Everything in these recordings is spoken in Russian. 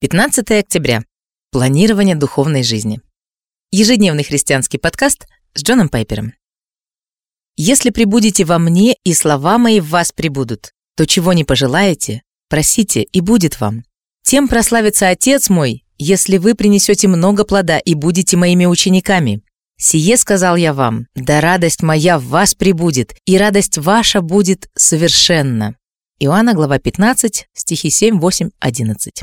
15 октября. Планирование духовной жизни. Ежедневный христианский подкаст с Джоном Пайпером. «Если прибудете во мне, и слова мои в вас прибудут, то чего не пожелаете, просите, и будет вам. Тем прославится Отец мой, если вы принесете много плода и будете моими учениками. Сие сказал я вам, да радость моя в вас прибудет, и радость ваша будет совершенна». Иоанна, глава 15, стихи 7, 8, 11.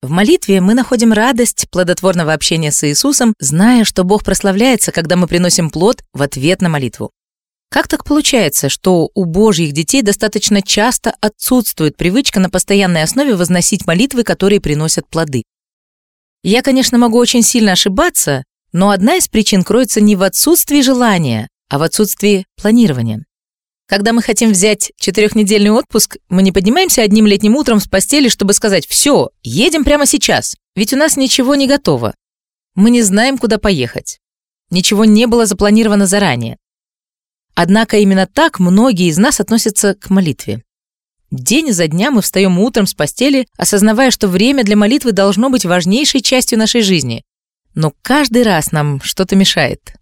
В молитве мы находим радость плодотворного общения с Иисусом, зная, что Бог прославляется, когда мы приносим плод в ответ на молитву. Как так получается, что у Божьих детей достаточно часто отсутствует привычка на постоянной основе возносить молитвы, которые приносят плоды? Я, конечно, могу очень сильно ошибаться, но одна из причин кроется не в отсутствии желания, а в отсутствии планирования. Когда мы хотим взять четырехнедельный отпуск, мы не поднимаемся одним летним утром с постели, чтобы сказать «все, едем прямо сейчас», ведь у нас ничего не готово. Мы не знаем, куда поехать. Ничего не было запланировано заранее. Однако именно так многие из нас относятся к молитве. День за дня мы встаем утром с постели, осознавая, что время для молитвы должно быть важнейшей частью нашей жизни. Но каждый раз нам что-то мешает.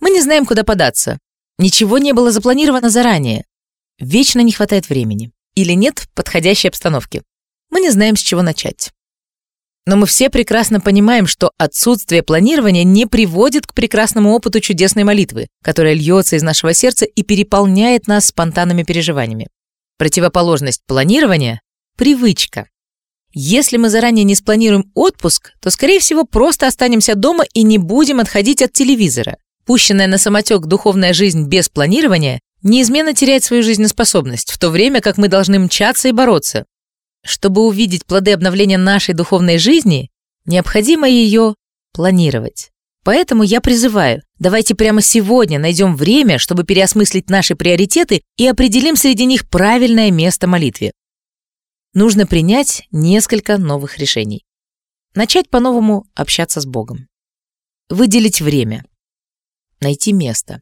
Мы не знаем, куда податься. Ничего не было запланировано заранее. Вечно не хватает времени. Или нет подходящей обстановки. Мы не знаем, с чего начать. Но мы все прекрасно понимаем, что отсутствие планирования не приводит к прекрасному опыту чудесной молитвы, которая льется из нашего сердца и переполняет нас спонтанными переживаниями. Противоположность планирования – привычка. Если мы заранее не спланируем отпуск, то, скорее всего, просто останемся дома и не будем отходить от телевизора. Пущенная на самотек духовная жизнь без планирования неизменно теряет свою жизнеспособность, в то время как мы должны мчаться и бороться. Чтобы увидеть плоды обновления нашей духовной жизни, необходимо ее планировать. Поэтому я призываю, давайте прямо сегодня найдем время, чтобы переосмыслить наши приоритеты и определим среди них правильное место молитве. Нужно принять несколько новых решений. Начать по-новому общаться с Богом. Выделить время найти место.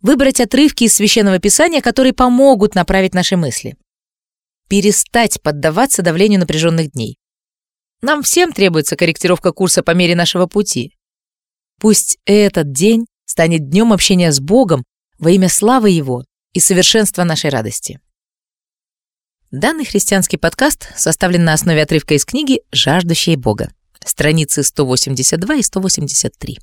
Выбрать отрывки из Священного Писания, которые помогут направить наши мысли. Перестать поддаваться давлению напряженных дней. Нам всем требуется корректировка курса по мере нашего пути. Пусть этот день станет днем общения с Богом во имя славы Его и совершенства нашей радости. Данный христианский подкаст составлен на основе отрывка из книги «Жаждущие Бога», страницы 182 и 183.